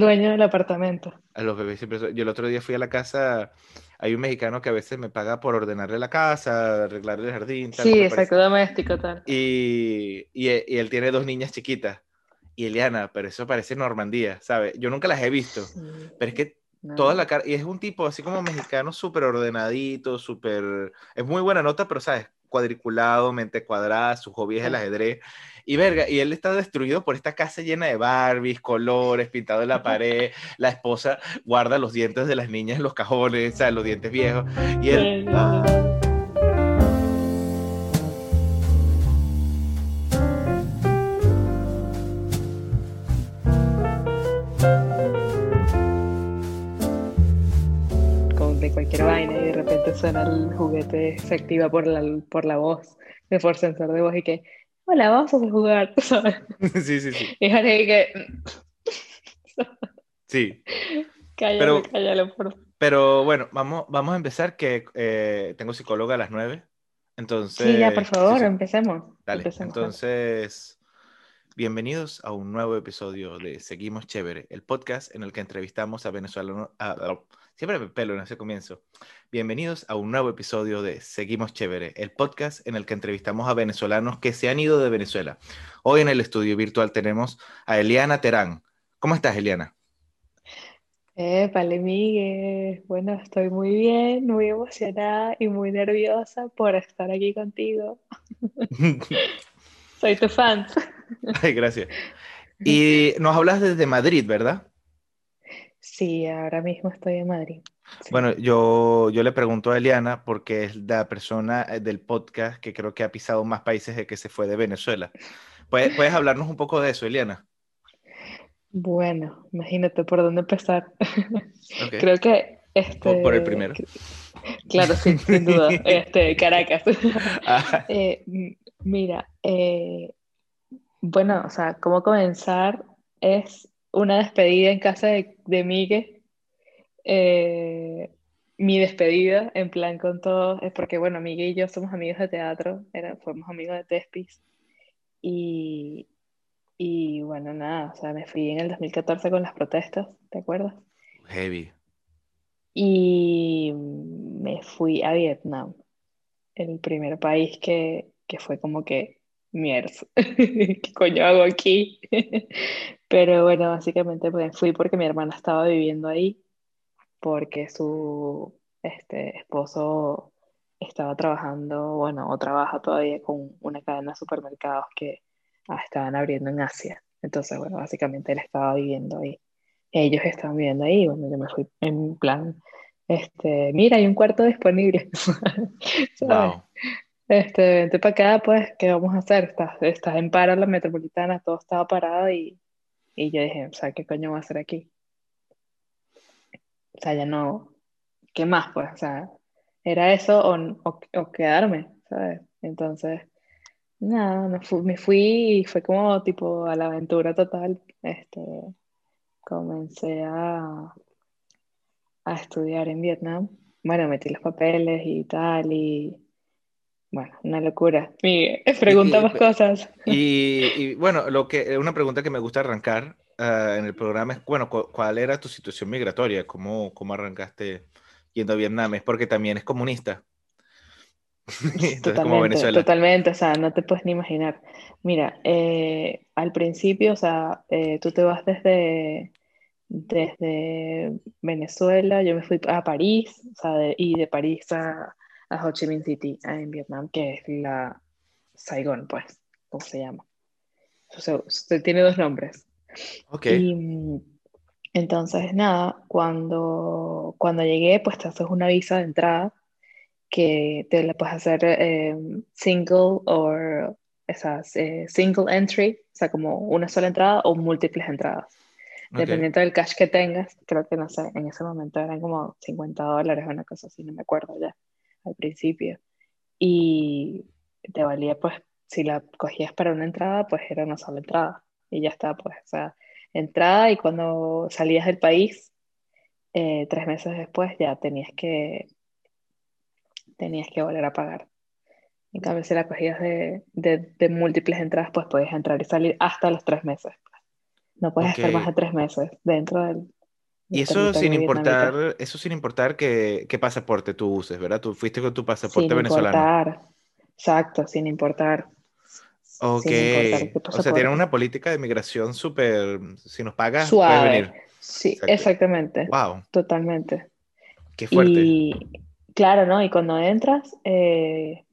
dueño del apartamento. A los bebés siempre Yo el otro día fui a la casa, hay un mexicano que a veces me paga por ordenarle la casa, arreglarle el jardín, tal, Sí, exacto, doméstico, tal. Y, y, y él tiene dos niñas chiquitas. Y Eliana, pero eso parece Normandía, ¿sabes? Yo nunca las he visto, Sí, pero es que no. toda la cara, y es un tipo así como mexicano, súper ordenadito, súper, es muy buena nota, pero sabes, cuadriculado, mente cuadrada, su hobby es el ajedrez, y verga, y él está destruido por esta casa llena de Barbies, colores, pintado en la pared, la esposa guarda los dientes de las niñas en los cajones, ¿sabes? Los dientes viejos, y él, suena el juguete, se activa por la, por la voz, de por sensor de voz y que, hola, vamos a jugar, ¿sabes? sí, sí, sí, Y ahora que, sí. cállalo, Pero- cállalo, por favor. Pero bueno, vamos, vamos a empezar que eh, tengo psicóloga a las 9. Entonces, Sí, ya, por favor, sí, sí, empecemos. dale. Empecemos. Entonces, bienvenidos a un nuevo episodio de Seguimos Chévere, el podcast en el que entrevistamos a venezolanos. a- a- siempre me pelo en ese comienzo. Bienvenidos a un nuevo episodio de Seguimos Chévere, el podcast en el que entrevistamos a venezolanos que se han ido de Venezuela. Hoy en el estudio virtual tenemos a Eliana Terán. ¿Cómo estás, Eliana? Eh, vale, Miguel. Bueno, estoy muy bien, muy emocionada y muy nerviosa por estar aquí contigo. Soy tu fan. Ay, gracias. Y nos hablas desde Madrid, ¿verdad? Sí, ahora mismo estoy en Madrid. Sí. Bueno, yo, yo le pregunto a Eliana porque es la persona eh, del podcast que creo que ha pisado más países de que se fue de Venezuela. ¿Puedes, puedes hablarnos un poco de eso, Eliana? Bueno, imagínate por dónde empezar. Creo que este. Por- el primero. Claro, sí, sin duda. Este, Caracas. Ah, Eh, mira, eh, bueno, o sea, cómo comenzar es una despedida en casa de, de Miguel. Eh, mi despedida, en plan con todos, es porque, bueno, Miguel y yo somos amigos de teatro, era, fuimos amigos de Tespis. Y, y bueno, nada, o sea, me fui en el 2014 con las protestas, ¿te acuerdas? heavy. Y me fui a Vietnam, el primer país que, que fue como que, mierda, ¿qué coño hago aquí? Pero bueno, básicamente pues, fui porque mi hermana estaba viviendo ahí, porque su este, esposo estaba trabajando, bueno, o trabaja todavía con una cadena de supermercados que ah, estaban abriendo en Asia. Entonces, bueno, básicamente él estaba viviendo ahí. Ellos estaban viviendo ahí, bueno, yo me fui en plan, este, mira, hay un cuarto disponible. Wow. Este, vente para acá, pues, ¿qué vamos a hacer? Estás, estás en paro, la metropolitana, todo estaba parado y, y yo dije, o sea, ¿qué coño voy a hacer aquí? O sea, ya no, ¿qué más? Pues, o sea, era eso o, o, o quedarme, ¿sabes? Entonces, nada, me fui, me fui y fue como tipo a la aventura total. Este, comencé a, a estudiar en Vietnam. Bueno, metí los papeles y tal, y bueno, una locura. Miguel, pregunta Y- más cosas. Y, y, bueno, lo que, una pregunta que me gusta arrancar ah, en el programa es, bueno, cu- ¿cuál era tu situación migratoria? ¿Cómo, cómo arrancaste yendo a Vietnam? Es porque también es comunista. Entonces, como Totalmente, Venezuela. totalmente, o sea, no te puedes ni imaginar. Mira, eh, al principio, o sea, eh, tú te vas desde, desde Venezuela, yo me fui a París, o sea, de- y de París a, a Ho Chi Minh City, en Vietnam, que es la Saigón, pues, ¿cómo se llama? O sea, usted tiene dos nombres. Ok. Y mm, entonces, nada, cuando, cuando llegué, pues te haces una visa de entrada que te la puedes hacer eh, single o esas eh, single entry, o sea, como una sola entrada o múltiples entradas. ok. Dependiendo del cash que tengas, creo que no sé, en ese momento eran como 50 dólares o una cosa así, no me acuerdo ya al principio. Y te valía, pues, si la cogías para una entrada, pues era una sola entrada. Y ya está, pues, o sea, entrada y cuando salías del país, eh, tres meses después ya tenías que, tenías que volver a pagar. En cambio, si la cogías de, de, de múltiples entradas, pues podías entrar y salir hasta los tres meses. No puedes estar más de tres meses dentro del, Y eso sin importar, eso sin importar qué, qué pasaporte tú uses, ¿verdad? Tú fuiste con tu pasaporte Sin venezolano. importar, exacto, sin importar, Ok. sin importar O sea, tienen una política de migración súper, si nos pagas, puedes Suave, venir. sí, Exacto. exactamente, Wow, totalmente. qué fuerte. Y claro, ¿no? Y cuando entras, eh,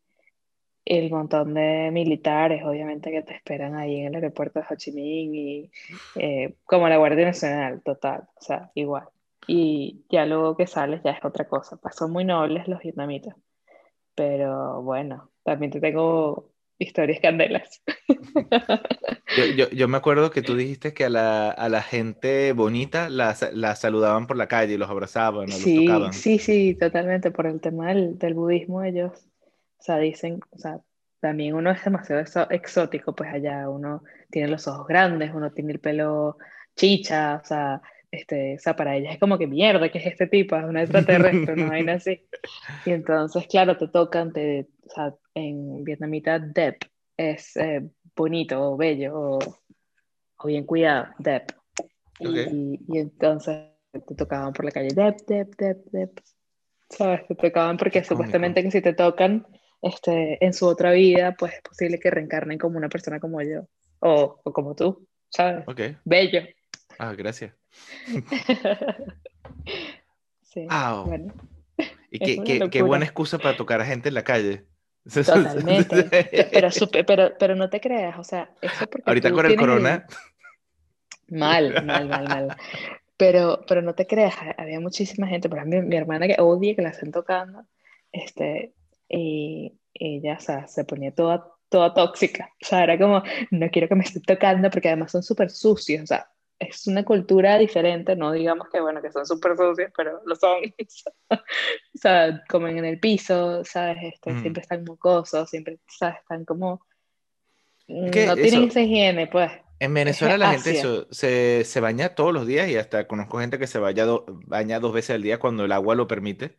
el montón de militares, obviamente, que te esperan ahí en el aeropuerto de Ho Chi Minh y eh, como la Guardia Nacional, total, o sea, igual. Y ya luego que sales ya es otra cosa. Pues son muy nobles los vietnamitas, pero bueno, también te tengo historias candelas. Yo, yo, yo me acuerdo que tú dijiste que a la, a la gente bonita la, la saludaban por la calle, los abrazaban o los Sí, tocaban. sí, sí, totalmente. Por el tema del, del budismo, ellos, o sea, dicen, o sea, también uno es demasiado exótico, pues allá uno tiene los ojos grandes, uno tiene el pelo chicha, o sea, este, o sea, para ellas es como que mierda, ¿qué es este tipo? Es un extraterrestre, una vaina así. Y entonces, claro, te tocan, te, o sea, en vietnamita, dep es eh, bonito o bello o, o bien cuidado, dep. Ok. Y, y entonces te tocaban por la calle, dep, dep, dep, dep. ¿Sabes? Te tocaban porque supuestamente que si te tocan este, en su otra vida, pues es posible que reencarnen como una persona como yo o, o como tú, ¿sabes? Ok. Bello. Ah, gracias. Sí, Wow. bueno, Y qué, qué, qué buena excusa para tocar a gente en la calle. totalmente. Pero, pero, pero no te creas, o sea, eso porque Ahorita con el corona. Mal, mal, mal, mal. Pero, pero no te creas, ha- había muchísima gente, por ejemplo, mi, mi hermana que odia que la estén tocando, este, y ella, o sea, se ponía toda, toda tóxica, o sea, era como, no quiero que me estén tocando porque además son súper sucios, o sea, es una cultura diferente, no digamos que, bueno, que son súper sucios, pero lo son, o sea, comen en el piso, ¿sabes? Este, Mm. Siempre están mocosos, siempre, ¿sabes? Están como, que no tienen eso- esa higiene, pues. En Venezuela la gente Asia. eso, se, se baña todos los días y hasta conozco gente que se vaya do- baña dos veces al día cuando el agua lo permite.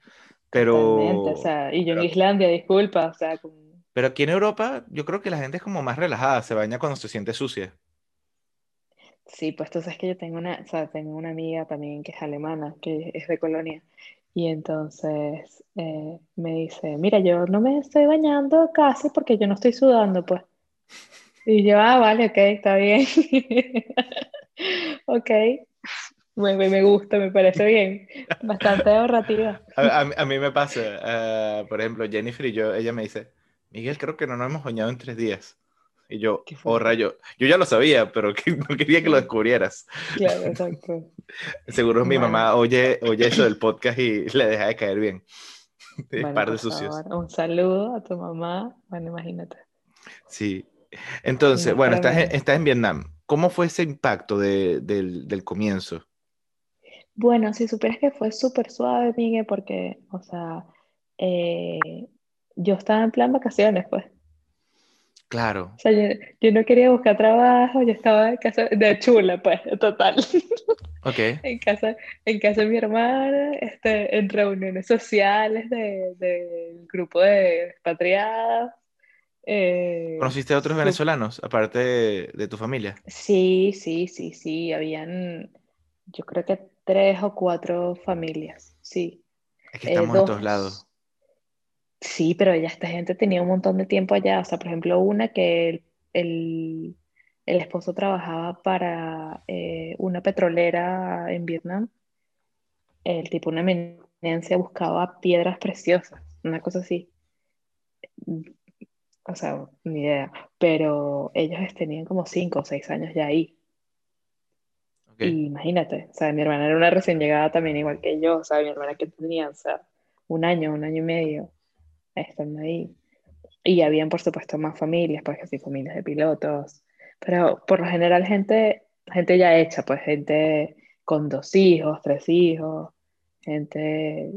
Pero, Totalmente, o sea, y yo en pero- Islandia, disculpa, o sea, pero aquí en Europa yo creo que la gente es como más relajada, se baña cuando se siente sucia. sí, pues tú sabes que yo tengo una, o sea, tengo una amiga también que es alemana, que es de Colonia, y entonces eh, me dice, mira, yo no me estoy bañando casi porque yo no estoy sudando, pues. Y yo, ah, vale, ok, está bien. Ok, me, me gusta, me parece bien, bastante ahorrativa. A, a mí- a mí me pasa, ah, por ejemplo, Jennifer y yo, ella me dice, Miguel, creo que no nos hemos bañado en tres días. Y yo, oh rayo, yo ya lo sabía, pero que no quería que lo descubrieras. Claro, exacto. Seguro mi Bueno. mamá oye, oye eso del podcast y le deja de caer bien. Es Bueno, par de sucios. favor, un saludo a tu mamá, bueno, imagínate. Sí. Entonces, No, bueno, estás en, estás en Vietnam. ¿Cómo fue ese impacto de- del, del comienzo? Bueno, si supieras que fue súper suave, Miguel, porque, o sea, eh, yo estaba en plan vacaciones, pues. Claro. O sea, yo, yo no quería buscar trabajo, yo estaba en casa de chula, pues, total. Ok. En casa, en casa de mi hermana, este, en reuniones sociales de- del grupo de expatriados. eh, ¿Conociste a otros venezolanos, aparte de, de tu familia? Sí, sí, sí, sí, habían, yo creo que tres o cuatro familias, sí. Es que Eh, estamos en todos dos- lados. Sí, pero ya esta gente tenía un montón de tiempo allá. O sea, por ejemplo, una que el, el- el esposo trabajaba para eh, una petrolera en Vietnam. El tipo, una eminencia, buscaba piedras preciosas, una cosa así. O sea, ni idea. Pero ellos tenían como cinco o seis años ya ahí. Ok. Y imagínate, o sea, mi hermana era una recién llegada también, igual que yo, o sea, mi hermana que tenía, o sea, un año, un año y medio estando ahí. Y habían, por supuesto, más familias, pues que sí, familias de pilotos, pero por lo general gente, gente ya hecha, pues gente con dos hijos, tres hijos, gente,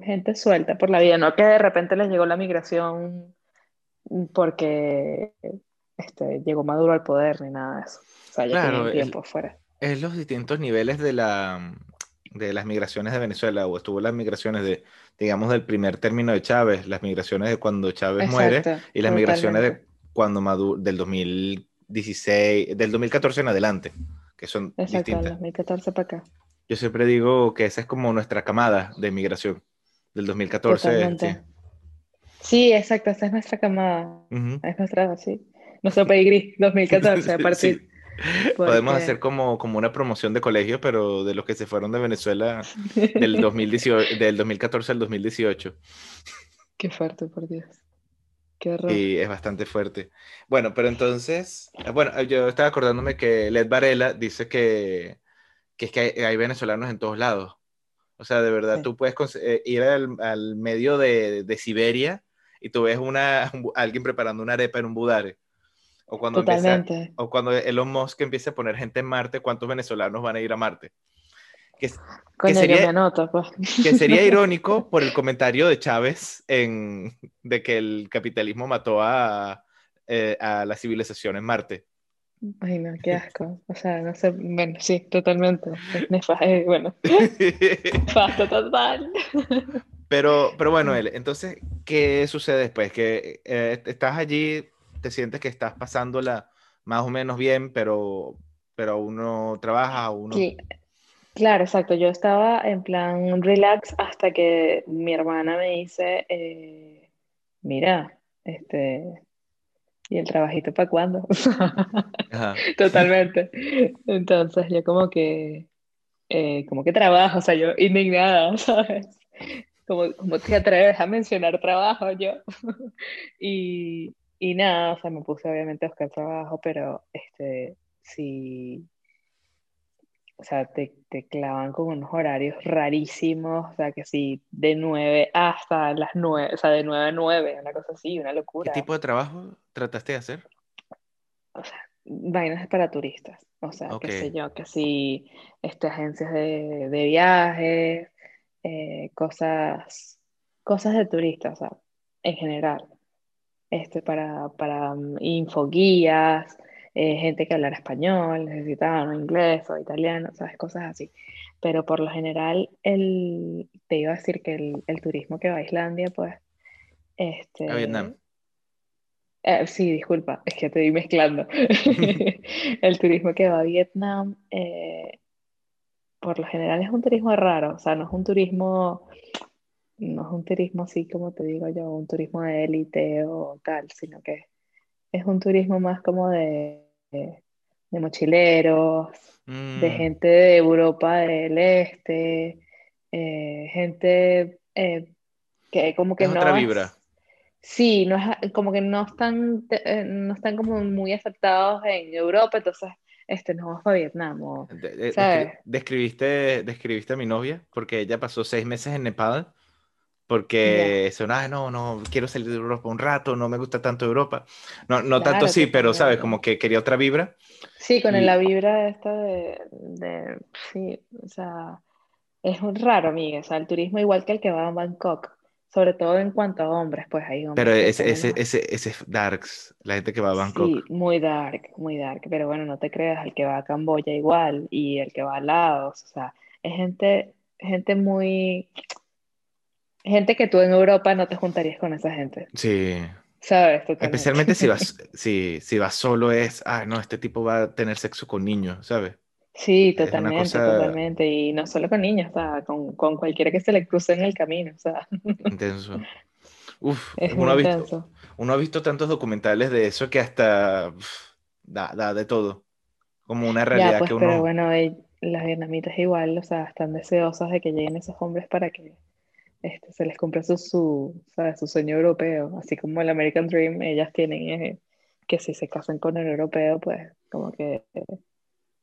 gente suelta por la vida, no que de repente les llegó la migración porque este, llegó Maduro al poder ni nada de eso. O sea, ya Claro, tenían el- tiempo fuera. Es los distintos niveles de la de las migraciones de Venezuela, o estuvo las migraciones de, digamos, del primer término de Chávez, las migraciones de cuando Chávez muere, y las migraciones de cuando Maduro, del 2016, del 2014 en adelante, que son Exacto, distintas. 2014 para acá. Yo siempre digo que esa es como nuestra camada de migración del 2014. Totalmente. sí. Sí, exacto, esa es nuestra camada. Es nuestra, sí. Nuestro pedigrí, 2014, a partir. sí. Podemos hacer como, como una promoción de colegio, pero de los que se fueron de Venezuela del, 2018, del 2014 al 2018. Qué fuerte, por Dios. Qué horror. Y es bastante fuerte. Bueno, pero entonces, eh, bueno, yo estaba acordándome que Led Varela dice que, que es que hay, hay venezolanos en todos lados. O sea, de verdad, Sí. tú puedes eh, ir al, al medio de, de Siberia y tú ves una, alguien preparando una arepa en un budare. O cuando, Totalmente. o cuando Elon Musk empiece a poner gente en Marte, ¿cuántos venezolanos van a ir a Marte? Que, Coño, sería- anoto, pues. que sería irónico por el comentario de Chávez en, de que el capitalismo mató a, eh, a la civilización en Marte. Ay, no, qué asco. O sea, no sé. Bueno, sí, totalmente. Eh, bueno, nefasto total. pero, pero bueno, él, entonces, ¿qué sucede después? Que eh, estás allí, te sientes que estás pasándola más o menos bien, pero, pero uno trabaja, uno... Sí, Claro, exacto. Yo estaba en plan relax hasta que mi hermana me dice, eh, mira, este, ¿y el trabajito para cuándo? Ajá. Totalmente. Entonces yo como que, eh, como que trabajo, o sea, yo indignada, ¿sabes? Como, como te atreves a mencionar trabajo yo. Y, y nada, o sea, me puse obviamente a buscar trabajo, pero este, sí, o sea, te, te clavan con unos horarios rarísimos, o sea, que sí, de 9 hasta las 9, o sea, de 9 a 9, una cosa así, una ¿Qué locura. tipo de trabajo trataste de hacer? o sea, vainas para turistas. O sea, qué sé yo, que si este, agencias de, de viajes, eh, cosas, cosas de turistas, o sea, en general. Este, para, para mm, infoguías, eh, gente que hablara español, necesitaban inglés o italiano, sabes, cosas así. Pero por lo general, el, te iba a decir que el, el turismo que va a Islandia, pues, este, A Vietnam. eh, sí, disculpa, es que te estoy mezclando. El turismo que va a Vietnam, eh, por lo general es un turismo raro, o sea, no es un turismo, no es un turismo así como te digo yo, un turismo de élite o tal, sino que es un turismo más como de, de, de mochileros, de Mm, gente de Europa del Este, eh, gente eh, que como que Es no otra es- vibra. Sí, no es como que no están, eh, no están como muy aceptados en Europa, entonces este, nos vamos para Vietnam. o- De- de- ¿sabes? descri- describiste, describiste a mi novia porque ella pasó seis meses en Nepal porque son, "Ay, no, no, quiero salir de Europa un rato, no me gusta tanto Europa. No, no tanto Claro, así, pero sabes, totalmente. como que quería otra vibra. Sí, con Y- la vibra esta de, de- sí, o sea, es un raro, amiga, o sea, el turismo igual que el que va a Bangkok, sobre todo en cuanto a hombres, pues hay hombres Pero ese, ese, ese, ese es darks, la gente que va a Bangkok. Sí, muy dark, muy dark, pero bueno, no te creas, el que va a Camboya igual y el que va a Laos, o sea, es gente, gente muy, gente que tú en Europa no te juntarías con esa gente, Sí. ¿sabes? Totalmente. Especialmente si vas, si, si vas solo es, ah, no, este tipo va a tener sexo con niños, ¿sabes? Sí, totalmente, cosa- totalmente, y no solo con niños, o sea, con, con cualquiera que se le cruce en el camino, o sea, Intenso. Uf, es uno ha visto, intenso. uno ha visto tantos documentales de eso que hasta da, da de todo. Como una Ya, realidad pues, que pero uno... bueno, eh, las vietnamitas igual, o sea, están deseosas de que lleguen esos hombres para que este, se les cumpla su, su, ¿sabes? su sueño europeo, así como el American Dream, ellas tienen eh, que si se casan con el europeo, pues como que eh,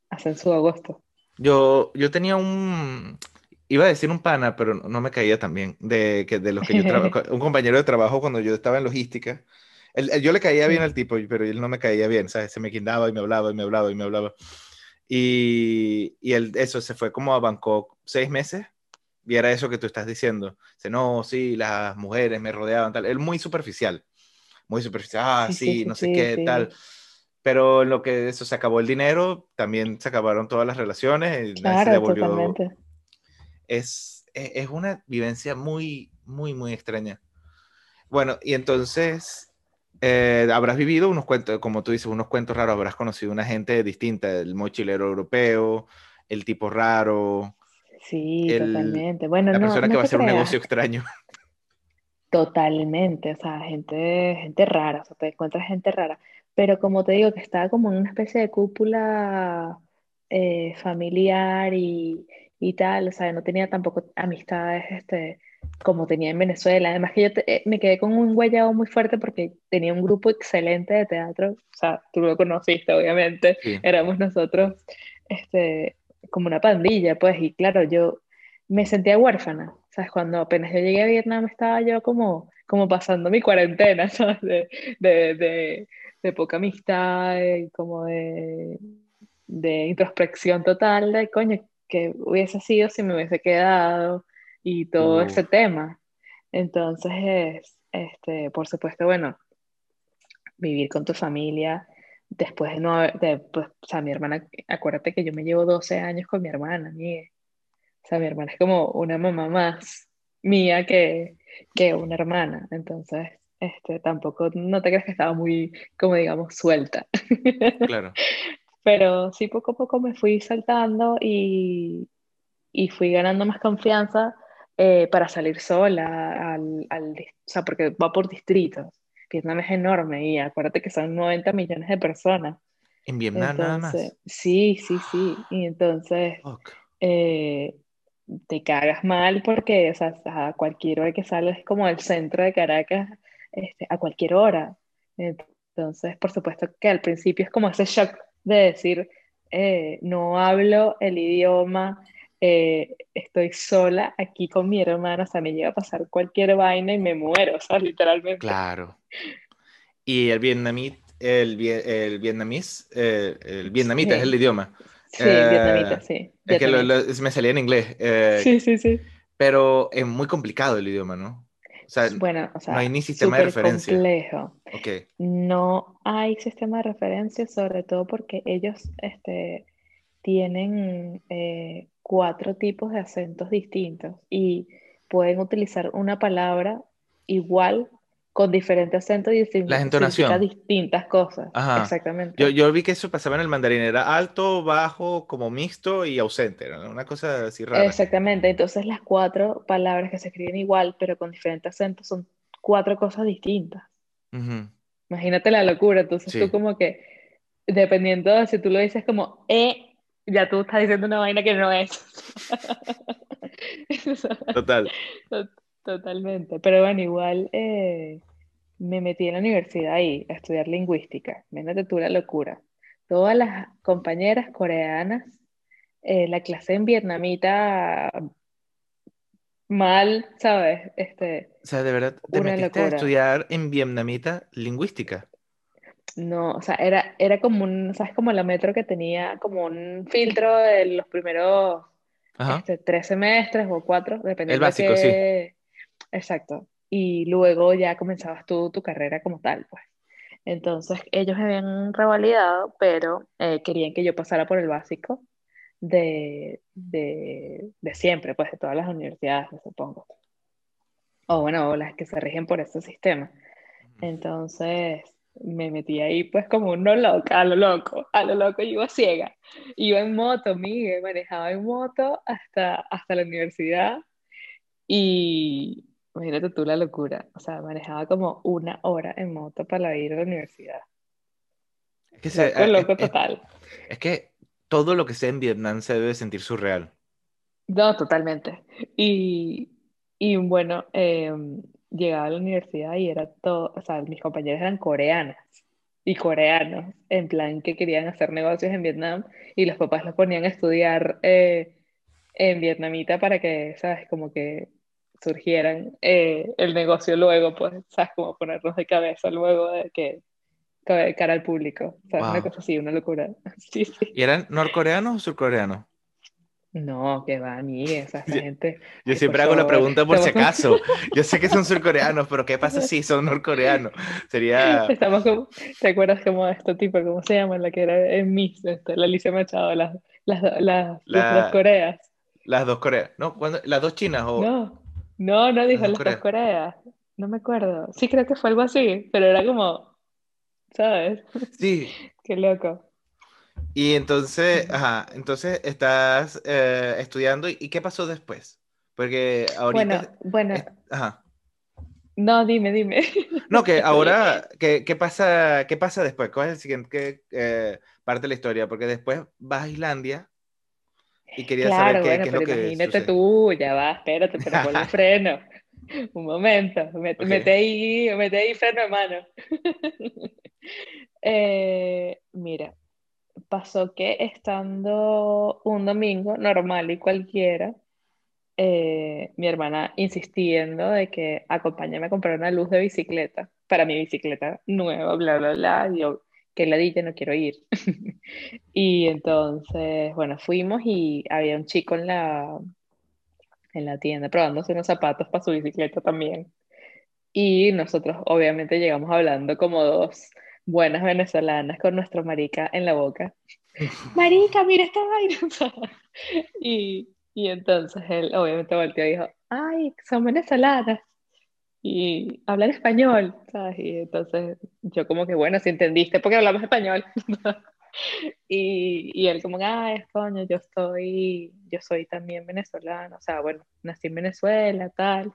hacen su agosto. Yo, yo tenía un... Iba a decir un pana, pero no, me caía tan bien. De, que, de los que yo trabajo... Un compañero de trabajo cuando yo estaba en logística. Él- él- yo le caía bien al tipo, pero él no me caía bien, ¿sabes? Se me guindaba y me hablaba y me hablaba y me hablaba. Y, y él, eso, se fue como a Bangkok seis meses. Y era eso que tú estás diciendo. Dice, no, sí, las mujeres me rodeaban, tal. Él muy superficial. Muy superficial. Ah, Sí, sí, sí, sí, no sé qué, tal. Pero en lo que eso se acabó el dinero, también se acabaron todas las relaciones. Se Claro, devolvió. totalmente. Es, es, es una vivencia muy, muy, muy extraña. Bueno, y entonces, eh, habrás vivido unos cuentos, como tú dices, unos cuentos raros, habrás conocido una gente distinta, el mochilero europeo, el tipo raro. Sí, totalmente. Bueno, la no, persona que va a hacer un negocio extraño. Totalmente, o sea, gente, gente rara, o sea, te encuentras gente rara. Pero como te digo, que estaba como en una especie de cúpula eh, familiar y, y tal, o sea, no tenía tampoco amistades este, como tenía en Venezuela. Además que yo te- eh, me quedé con un guayabo muy fuerte porque tenía un grupo excelente de teatro, o sea, tú lo conociste, obviamente, Sí. éramos nosotros, este, como una pandilla, pues, y claro, yo me sentía huérfana, ¿sabes? Cuando apenas yo llegué a Vietnam estaba yo como, como pasando mi cuarentena, ¿sabes? De, de, de, de poca amistad, y como de, de introspección total, de coño, que hubiese sido si me hubiese quedado y todo ese Uf. tema. Entonces, este, por supuesto, bueno, vivir con tu familia después de no haber, de, pues, o sea, mi hermana, acuérdate que yo me llevo 12 años con mi hermana, Miguel. O sea, mi hermana es como una mamá más mía que, que una hermana. Entonces, este, tampoco, no te creas que estaba muy, como digamos, suelta. Claro. Pero sí, poco a poco me fui saltando y, y fui ganando más confianza eh, para salir sola, al, al o sea, porque va por distritos. Vietnam es enorme y acuérdate que son 90 millones de personas. En Vietnam nada más. sí, sí, sí. Y entonces eh, te cagas mal porque, o sea, a cualquier hora que sales es como el centro de Caracas, este, a cualquier hora. Entonces, por supuesto que al principio es como ese shock de decir, eh, no hablo el idioma, eh, estoy sola aquí con mi hermana, o sea, me llega a pasar cualquier vaina y me muero, o sea, literalmente. Claro. Y el vietnamita, el, el vietnamís, eh, el vietnamita es Sí. el idioma. Sí, Eh, vietnamita, sí. Es que lo- lo- me salía en inglés, eh, Sí, sí, sí. pero es muy complicado el idioma, ¿no? O sea, Bueno, o sea, no hay ni sistema de referencia. complejo. ok, No hay sistema de referencia, sobre todo porque ellos este, tienen eh, cuatro tipos de acentos distintos y pueden utilizar una palabra igual con diferente acento y significa La entonación. distintas cosas. Ajá. Exactamente. yo, yo vi que eso pasaba en el mandarín, era alto, bajo, como mixto y ausente, era una cosa así rara. Exactamente. Entonces las cuatro palabras que se escriben igual pero con diferente acento son cuatro cosas distintas. Ujú. Imagínate la locura. Entonces Sí. tú como que, dependiendo de si tú lo dices como E, ya tú estás diciendo una vaina que no es. Total. Totalmente. Pero bueno, igual eh, me metí en la universidad ahí a estudiar lingüística. Imagínate tú la locura. Todas las compañeras coreanas, eh, la clase en vietnamita mal, ¿sabes? Este, O sea, de verdad, te metiste a locura. estudiar en vietnamita lingüística. No, o sea, era, era como un, ¿sabes? Como la metro que tenía como un filtro de los primeros este, tres semestres o cuatro, dependiendo El básico, de qué... Exacto. Y luego ya comenzabas tú tu carrera como tal, pues. Entonces, ellos me habían revalidado, pero eh, querían que yo pasara por el básico de, de, de siempre, pues, de todas las universidades, supongo. O bueno, o las que se rigen por ese sistema. Entonces me metí ahí pues como uno loca, a lo loco, a lo loco, yo iba ciega. Iba en moto, Miguel, manejaba en moto hasta, hasta la universidad y imagínate tú la locura, o sea, manejaba como una hora en moto para ir a la universidad. Es que, se- Loco, eh, loco es- es- total. es que todo lo que sea en Vietnam se debe sentir surreal. No, totalmente. Y, y bueno, eh, llegaba a la universidad y era todo, o sea, mis compañeros eran coreanas y coreanos, en plan que querían hacer negocios en Vietnam y los papás los ponían a estudiar eh, en vietnamita para que, ¿sabes? Como que surgieran eh, el negocio luego, pues, ¿sabes? Como ponernos de cabeza luego de que de cara al público, o sea, una cosa así, una locura. Sí, sí. ¿Y eran norcoreanos o surcoreanos? No, que va, Miguel, o sea, esa Yo- gente... Yo Ay, siempre hago la pregunta por si acaso. Yo sé que son surcoreanos, pero ¿qué pasa si son norcoreanos? Sería Estamos como, ¿te acuerdas como de este tipo, cómo se llama? La que era en Miss, este, la Alicia Machado, las, las, las, las La- dos Coreas. las dos Coreas. No, las dos chinas o No, no, no dijo dos las dos Coreas. Coreas. No me acuerdo. Sí, creo que fue algo así, pero era como, ¿sabes? Sí. Qué loco. Y entonces, ajá, entonces estás eh, estudiando y ¿qué pasó después? Porque ahorita... Bueno, bueno. es- ajá. No, dime, dime. No, que ahora, ¿qué, qué pasa, ¿qué pasa después? ¿Cuál es el siguiente eh, parte de la historia? Porque después vas a Islandia y quería saber Claro, qué, bueno, qué es lo que imagínate sucede. tú, ya va, espérate, pero ponle freno. Un momento, mete, Ok. mete ahí, mete ahí freno de mano. Eh, mira, pasó que estando un domingo normal y cualquiera, eh, mi hermana insistiendo de que acompáñame a comprar una luz de bicicleta para mi bicicleta nueva, bla, bla, bla, y yo, que ladilla, no quiero ir. Y entonces, bueno, fuimos y había un chico en la, en la tienda probándose unos zapatos para su bicicleta también. Y nosotros obviamente llegamos hablando como dos buenas venezolanas con nuestro marica en la boca. Marica, mira esta vaina. Y, y entonces él obviamente volteó y dijo, ay, son venezolanas y hablan español, ¿sabes? Y entonces yo como que, bueno, si entendiste porque hablamos español. Y, y él como, es coño, yo estoy, yo soy también venezolano, o sea, bueno, nací en Venezuela, tal.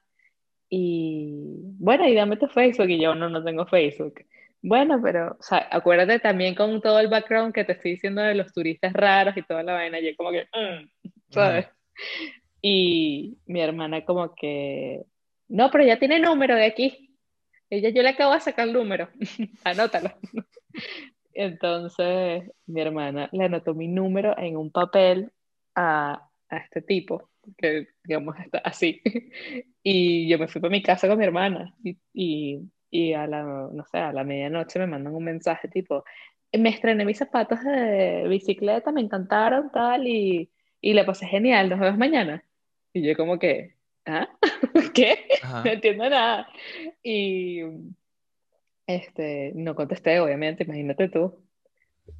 Y bueno, y dame tu Facebook, y yo no, no tengo Facebook. Bueno, pero, o sea, acuérdate también con todo el background que te estoy diciendo de los turistas raros y toda la vaina, yo como que, mm, ¿sabes? Y mi hermana como que, no, pero ya tiene número de aquí. Ella, yo le acabo de sacar el número, anótalo. Entonces, mi hermana le anotó mi número en un papel a, a este tipo, que digamos está así. Y yo me fui para mi casa con mi hermana y, y, y a la, no sé, a la medianoche me mandan un mensaje tipo, me estrené mis zapatos de bicicleta, me encantaron, tal, y, y la pasé genial, nos vemos mañana. Y yo como que, ¿ah? ¿Qué? Ajá. No entiendo nada. Y este, no contesté, obviamente, imagínate tú.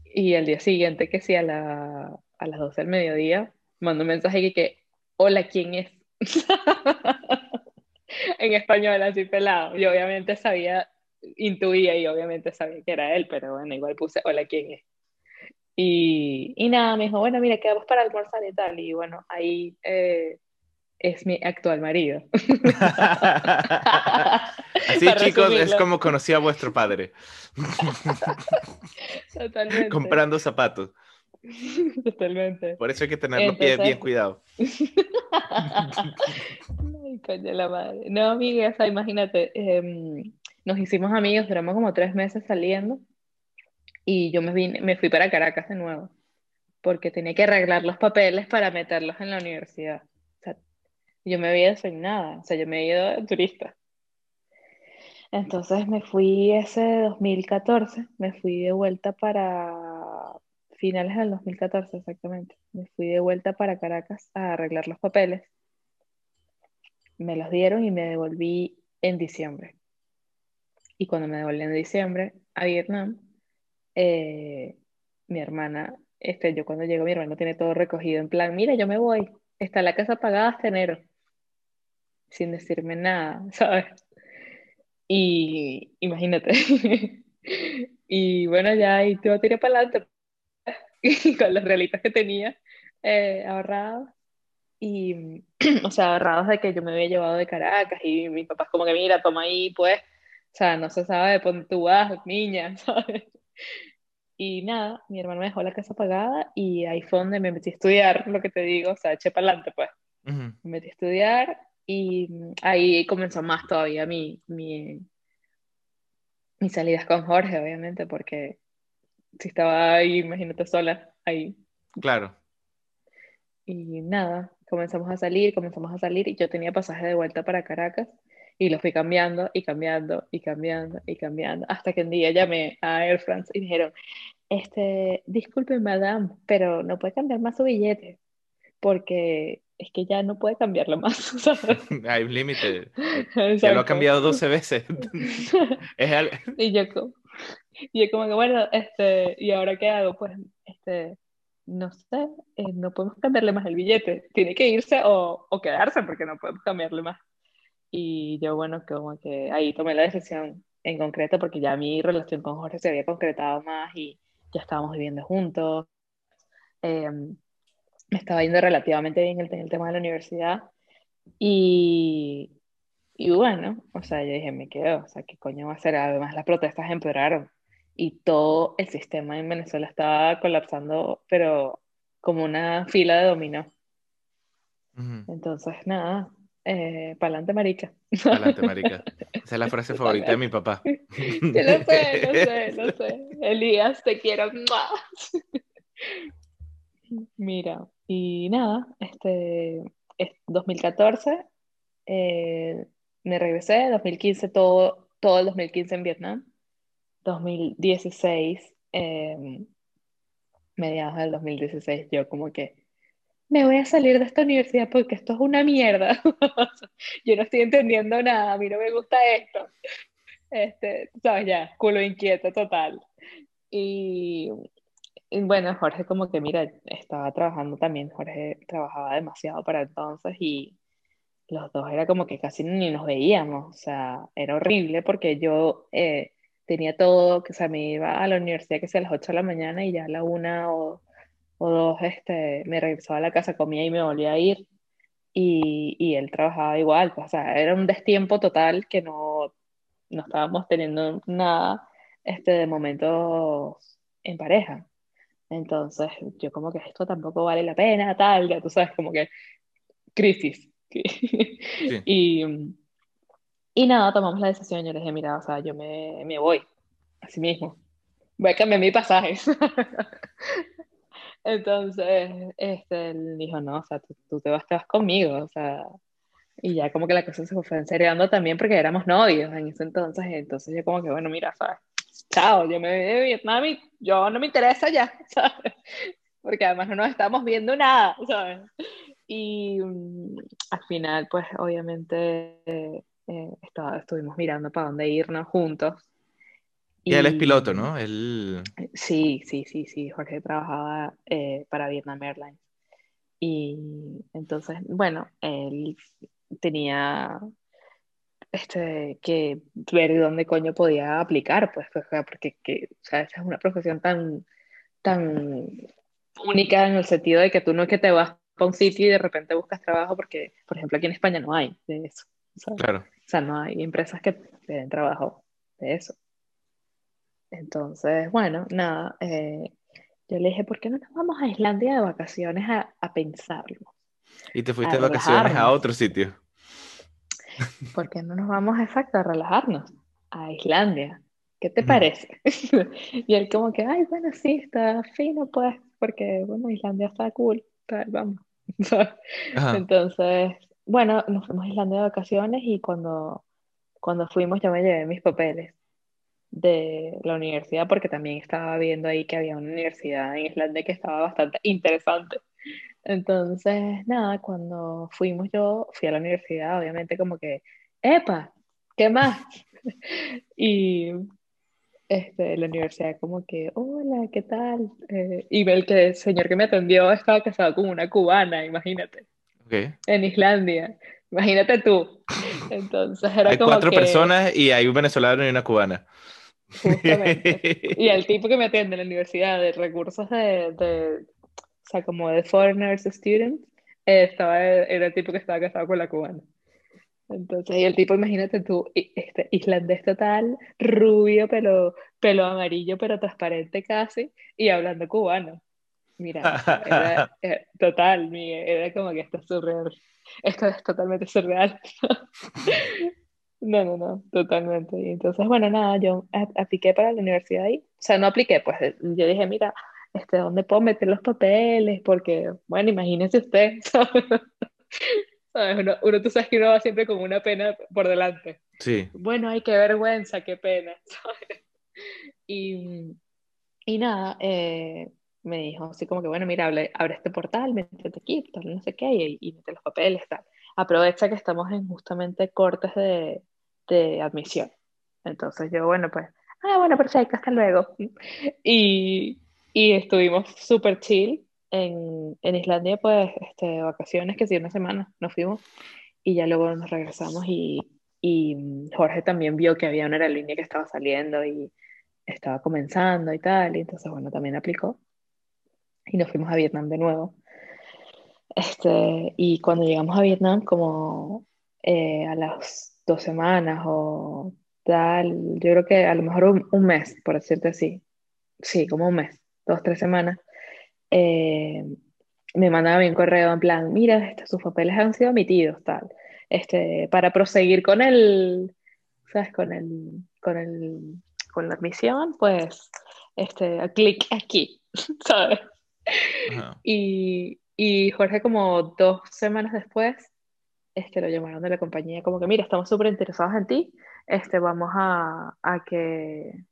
Y al día siguiente, que sí, a, la, a las 12 del mediodía, mando un mensaje que, que hola, ¿quién es? en español, así pelado. Yo obviamente sabía, intuía y obviamente sabía que era él, pero bueno, igual puse hola, ¿quién es? Y, y nada, me dijo, bueno, mira, quedamos para almorzar y tal. Y bueno, ahí eh, es mi actual marido. Así, Para chicos, es resumirlo. como conocí a vuestro padre, Totalmente. comprando zapatos. Totalmente. Por eso hay que tener los pies bien cuidados. Ay, coño la madre. No, amiga, o sea, imagínate, em, nos hicimos amigos, duramos como tres meses saliendo y yo me vine, me fui para Caracas de nuevo porque tenía que arreglar los papeles para meterlos en la universidad. O sea, yo me había ido sin nada, o sea, yo me he ido de turista. Entonces me fui ese 2014, me fui de vuelta para finales del 2014 exactamente. Me fui de vuelta para Caracas a arreglar los papeles. Me los dieron y me devolví en diciembre. Y cuando me devolví en diciembre a Vietnam, eh, mi hermana, este, yo cuando llego, mi hermano tiene todo recogido en plan, mira, yo me voy, está la casa pagada hasta enero, sin decirme nada, ¿sabes? Y imagínate. Y bueno, ya ahí te tiré para adelante y con los realitas que tenía eh, ahorrados. Y, o sea, ahorrados de que yo me había llevado de Caracas y mis papás como que, mira, toma ahí, pues, o sea, no se sabe, pon tú vas, niña, ¿sabes? Y nada, mi hermano me dejó la casa pagada y ahí fue donde me metí a estudiar, lo que te digo, o sea, eché para adelante, pues. Ujú. Me metí a estudiar y ahí comenzó más todavía mi, mi, mis salidas con Jorge, obviamente, porque si estaba ahí, imagínate sola, ahí. Claro. Y nada, comenzamos a salir, comenzamos a salir y yo tenía pasaje de vuelta para Caracas y lo fui cambiando y cambiando y cambiando y cambiando hasta que un día llamé a Air France y dijeron, este, disculpe, madame, pero no puede cambiar más su billete porque es que ya no puede cambiarlo más, ¿sabes? Hay un límite. Ya lo ha cambiado 12 veces. Es al- Y yo, y yo como que, bueno, este, ¿y ahora qué hago? Pues, este, no sé, eh, no podemos cambiarle más el billete. Tiene que irse o, o quedarse porque no podemos cambiarle más. Y yo, bueno, como que ahí tomé la decisión. en concreto, porque ya mi relación con Jorge se había concretado más y ya estábamos viviendo juntos. Eh, me estaba yendo relativamente bien el, el tema de la universidad. Y, y bueno, o sea, yo dije, me quedo, o sea, ¿qué coño va a hacer? Además, las protestas empeoraron y todo el sistema en Venezuela estaba colapsando, pero como una fila de dominó. Entonces, nada, eh, pa'lante marica. Pa'lante marica. Esa es la frase favorita de mi papá. Yo lo sé, lo sé, lo sé. Elías, te quiero más. Mira, y nada, este, es 2014, eh, me regresé, 2015, todo, todo el 2015 en Vietnam, 2016, eh, mediados del 2016, yo como que me voy a salir de esta universidad porque esto es una mierda. yo no estoy entendiendo nada, a mí no me gusta esto. Este, sabes, ya, culo inquieto total. Y, y, bueno, Jorge como que, mira, estaba trabajando también, Jorge trabajaba demasiado para entonces y los dos era como que casi ni nos veíamos, o sea, era horrible porque yo eh, tenía todo, que o sea, me iba a la universidad que sea a las 8 de la mañana y ya a la 1 o, o 2 este, me regresaba a la casa, comía y me volvía a ir y, y él trabajaba igual, pues, o sea, era un destiempo total que no, no estábamos teniendo nada este, de momentos en pareja. Entonces, yo como que esto tampoco vale la pena, tal, ya tú sabes, como que crisis. y, y nada, tomamos la decisión. Yo le dije, mira, o sea, yo me, me voy, así mismo. Voy a cambiar mi pasaje. Entonces, este, él dijo, no, o sea, tú, tú, te, vas, te vas conmigo, o sea, y ya como que la cosa se fue enseriando también porque éramos novios en ese entonces, entonces yo como que, bueno, mira, ¿sabes? Chao, yo me voy de Vietnam y yo no me interesa ya, ¿sabes? Porque además no nos estamos viendo nada, ¿sabes? Y um, al final, pues obviamente eh, eh, estaba, estuvimos mirando para dónde irnos juntos. Y, y él es piloto, ¿no? Él... Sí, sí, sí, sí. Jorge trabajaba eh, para Vietnam Airlines. Y entonces, bueno, él tenía este, que ver dónde coño podía aplicar, pues, porque que, o sea, esa es una profesión tan, tan única en el sentido de que tú no es que te vas a un sitio y de repente buscas trabajo porque, por ejemplo, aquí en España no hay de eso. ¿sabes? Claro. O sea, no hay empresas que te den trabajo de eso. Entonces, bueno, nada, eh, yo le dije, ¿por qué no nos vamos a Islandia de vacaciones a, a pensarlo? Y te fuiste de vacaciones a otro sitio. ¿Por qué no nos vamos exacto a relajarnos? A Islandia. ¿Qué te parece? y él como que, ay, bueno, sí, está fino, pues, porque, bueno, Islandia está cool, tal, vamos. Entonces, bueno, nos fuimos a Islandia de vacaciones y cuando, cuando fuimos yo me llevé mis papeles de la universidad porque también estaba viendo ahí que había una universidad en Islandia que estaba bastante interesante. Entonces, nada, cuando fuimos yo, fui a la universidad, obviamente como que, ¡epa! ¿Qué más? y este, la universidad como que, hola, ¿qué tal? Eh, y el que el señor que me atendió estaba casado con una cubana, imagínate. Okay. En Islandia. Imagínate tú. Entonces era hay como cuatro que, personas y hay un venezolano y una cubana. Justamente. y el tipo que me atiende en la universidad de recursos de, de o sea, como de foreigners students, estaba, era el tipo que estaba casado con la cubana. Entonces, y el tipo, imagínate tú, este, islandés total, rubio, pelo, pelo amarillo, pero transparente casi, y hablando cubano. Mira, era, era, total, era como que esto es surreal. Esto es totalmente surreal. no, no, no, totalmente. Y entonces, bueno, nada, yo apliqué para la universidad ahí. O sea, no apliqué, pues yo dije, mira, este, ¿dónde puedo meter los papeles? Porque, bueno, imagínese usted, ¿sabes? Uno, uno, tú sabes que uno va siempre con una pena por delante. Sí. Bueno, ay, qué vergüenza, qué pena. ¿sabes? Y, y nada, eh, me dijo así como que, bueno, mira, abre, abre este portal, métete aquí, tal, no sé qué, y, y mete los papeles, tal. Aprovecha que estamos en justamente cortes de, de admisión. Entonces yo, bueno, pues, ah, bueno, perfecto, hasta luego. Y, y estuvimos súper chill en, en, Islandia, pues, este, vacaciones, que sí, una semana, nos fuimos, y ya luego nos regresamos y, y Jorge también vio que había una aerolínea que estaba saliendo y estaba comenzando y tal, y entonces, bueno, también aplicó. Y nos fuimos a Vietnam de nuevo. Este, y cuando llegamos a Vietnam, como eh, a las dos semanas o tal, yo creo que a lo mejor un, mes, por decirte así. Sí, como un mes, dos, tres semanas. Eh, me mandaba un correo en plan, mira, este, sus papeles han sido emitidos, tal. Este, para proseguir con el, ¿sabes? Con el, con el, con la admisión, pues, este, clic aquí, ¿sabes? Y, y Jorge como dos semanas después, este, lo llamaron de la compañía como que, mira, estamos súper interesados en ti, este, vamos a, a que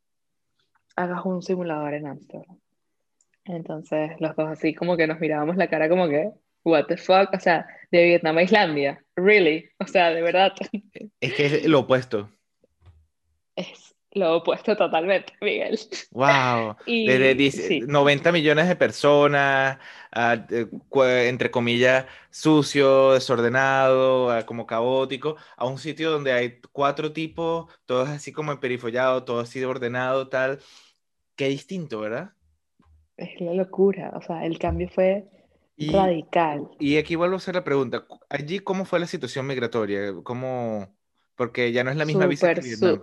hagas un simulador en Amsterdam. Entonces los dos así como que nos mirábamos la cara como que, what the fuck, o sea, de Vietnam a Islandia, really, o sea, de verdad. Es que es lo opuesto. Es lo opuesto totalmente, Miguel. Wow, desde 90 millones de personas, entre comillas, sucio, desordenado, como caótico, a un sitio donde hay cuatro tipos, todos así como emperifollados, todo así ordenado, tal. Qué distinto, ¿verdad? Es la locura, o sea, el cambio fue radical. Y aquí vuelvo a hacer la pregunta, allí cómo fue la situación migratoria, cómo, porque ya no es la misma visa que Vietnam.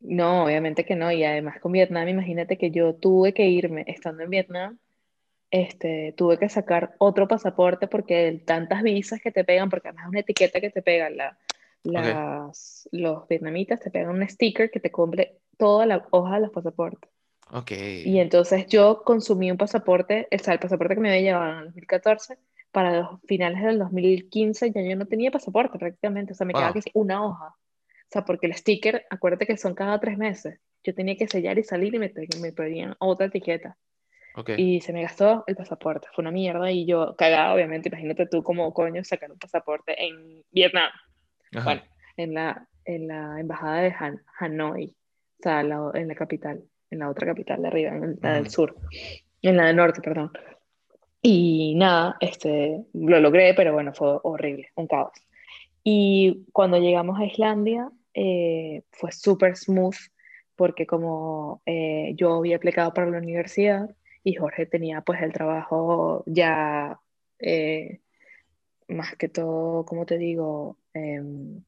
No, obviamente que no, y además con Vietnam, imagínate que yo tuve que irme, estando en Vietnam, este, tuve que sacar otro pasaporte porque tantas visas que te pegan, porque además es una etiqueta que te pegan, la, las, los vietnamitas te pegan un sticker que te cumple toda la hoja de los pasaportes. Y entonces yo consumí un pasaporte, o sea, el pasaporte que me había llevado en el 2014, para los finales del 2015 ya yo no tenía pasaporte prácticamente, o sea, me quedaba que una hoja. O sea, porque el sticker, acuérdate que son cada tres meses. Yo tenía que sellar y salir y me, me pedían otra etiqueta. Y se me gastó el pasaporte. Fue una mierda y yo cagada, obviamente. Imagínate tú como coño sacar un pasaporte en Vietnam. Bueno, en la, en la embajada de Hanoi, o sea, en la capital en la otra capital de arriba, en la del sur, en la del norte, perdón. Y nada, este, lo logré, pero bueno, fue horrible, un caos. Y cuando llegamos a Islandia, eh, fue súper smooth, porque como eh, yo había aplicado para la universidad y Jorge tenía pues el trabajo ya, eh, más que todo, como te digo, em,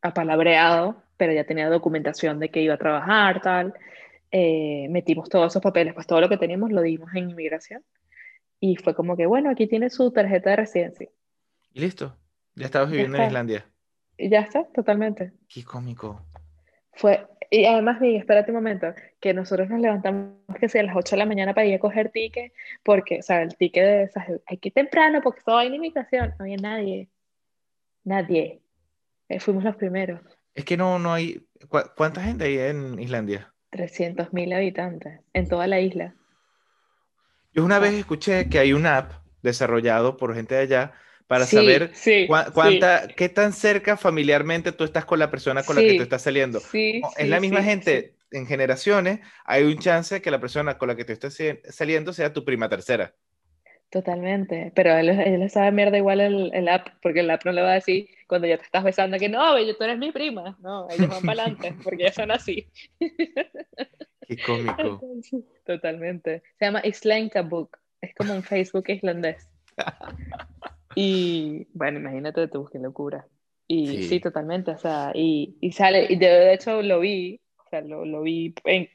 apalabreado, pero ya tenía documentación de que iba a trabajar, tal. Eh, metimos todos esos papeles, pues todo lo que teníamos lo dimos en inmigración. Y fue como que, bueno, aquí tiene su tarjeta de residencia. Y listo, ya estabas viviendo en Islandia. Ya está, totalmente. Qué cómico. Fue, y además, Miguel, espérate un momento, que nosotros nos levantamos que sea a las 8 de la mañana para ir a coger ticket, porque, o sea, el ticket de esas, hay que temprano porque todo hay en inmigración, no había nadie, nadie. Eh, fuimos los primeros. Es que no, no hay, ¿cuánta gente hay en Islandia? 300.000 habitantes en toda la isla. Yo una vez escuché que hay una app desarrollado por gente de allá para saber cuánta, qué tan cerca familiarmente tú estás con la persona con la que tú estás saliendo. es la misma gente en generaciones, hay un chance que la persona con la que tú estás saliendo sea tu prima tercera. Totalmente, pero él, él sabe mierda igual el, el, app, porque el app no le va a decir cuando ya te estás besando que no, tú eres mi prima. No, ellos van para adelante, porque ya son así. Qué cómico. Totalmente. Se llama Islanka Book, es como un Facebook islandés. Y bueno, imagínate tú, qué locura. Y sí, totalmente, o sea, y, y, sale, y de hecho lo vi, o sea, lo, lo vi en,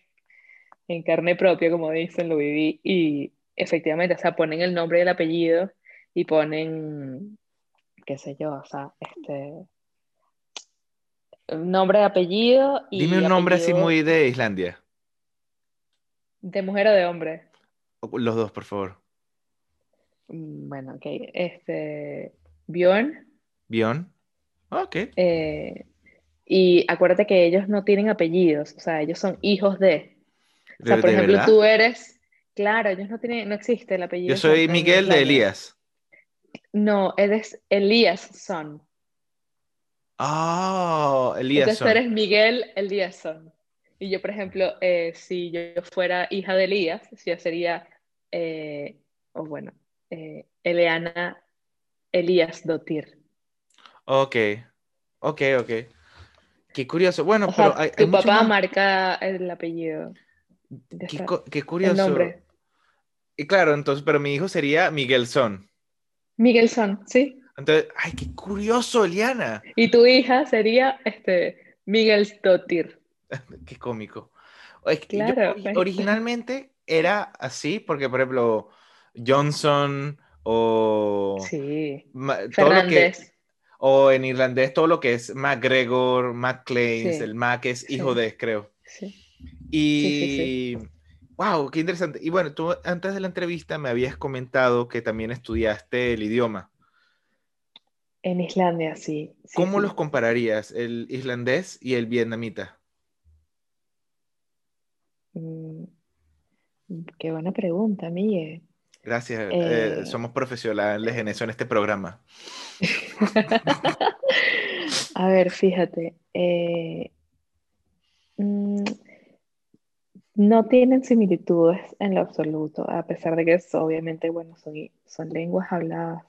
en carne propia, como dicen, lo viví, y efectivamente, o sea, ponen el nombre y el apellido y ponen, qué sé yo, o sea, este, nombre, apellido y... Dime un nombre así muy de Islandia. ¿De mujer o de hombre? Los dos, por favor. Mm, bueno, ok. Este, Bjorn. Bjorn. Ok. Eh, y acuérdate que ellos no tienen apellidos, o sea, ellos son hijos de... O sea, por ejemplo, tú eres, Claro, ellos no tienen, no existe el apellido. Yo soy Miguel de Elías. No, eres Elías Son. Ah, Elías Entonces eres Miguel Elías Son. Y yo, por ejemplo, eh, si yo fuera hija de Elías, yo sería, eh, o bueno, eh, Eleana Elías Dotir. Ok, ok, ok. Qué curioso. Bueno, O pero hay tu papá más- marca el apellido. Qué, El curioso. nombre. Y claro, entonces, pero mi hijo sería Miguelson. Miguelson, ¿sí? Entonces, ay, qué curioso, Eliana. Y tu hija sería este, Miguel Stotir. Qué cómico. Es que Claro, ori- es- originalmente era así, porque por ejemplo, Johnson o, Sí. todo lo que, o en irlandés, todo lo que es MacGregor, McLean, Sí. el Mac es Sí. hijo de, creo. Y, wow, qué interesante. Y bueno, tú antes de la entrevista me habías comentado que también estudiaste el idioma. En Islandia, sí. ¿Cómo los compararías, el islandés y el vietnamita? Mm, Qué buena pregunta, Miguel. Gracias, Eh, eh, somos profesionales en eso en este programa. A ver, fíjate. eh, mm, no tienen similitudes en lo absoluto, a pesar de que es, obviamente, bueno, son, son lenguas habladas,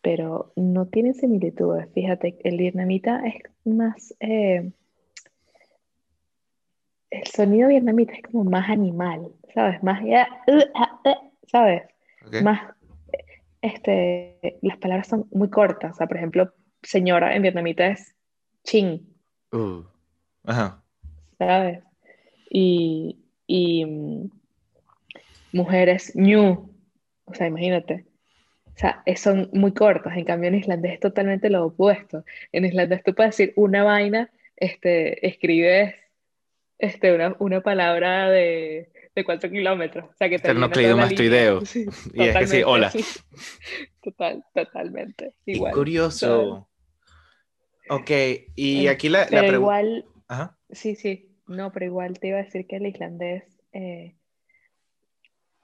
pero no tienen similitudes. Fíjate, el vietnamita es más, el sonido vietnamita es como más animal, ¿sabes? Más, ya, uh, ah, uh, ¿sabes? Más, este, las palabras son muy cortas. O sea, por ejemplo, señora en vietnamita es ching, Uh, Ajá. ¿sabes? Y, y mm, mujeres ñu. O sea, imagínate. O sea, son muy cortos. En cambio, en islandés es totalmente lo opuesto. En islandés tú puedes decir una vaina, este, escribes este, una, una palabra de, de cuatro kilómetros. O sea, que Esternocleidomastoideo. Sí, Y es que sí, hola. Total, totalmente. Igual. curioso. Ok, y Eh, aquí la, la Pero pregu- igual, Ajá. sí, sí, no, pero igual te iba a decir que el islandés, eh,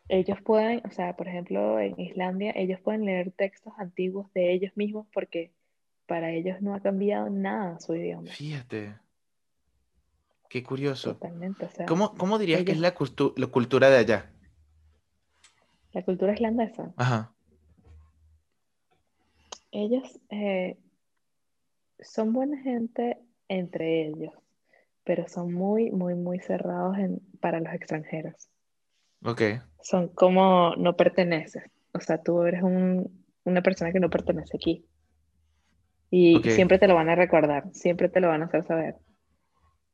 ellos pueden, o sea, por ejemplo, en Islandia, ellos pueden leer textos antiguos de ellos mismos porque para ellos no ha cambiado nada su idioma, Fíjate. Qué curioso. totalmente. O sea, ¿Cómo, cómo dirías que es la, cultu- la cultura de allá? la cultura islandesa, Ajá. ellos eh, son buena gente entre ellos, pero son muy, muy, muy cerrados en- para los extranjeros. Ok. son como no perteneces. O sea, tú eres un- una persona que no pertenece aquí. Y siempre te lo van a recordar, siempre te lo van a hacer saber.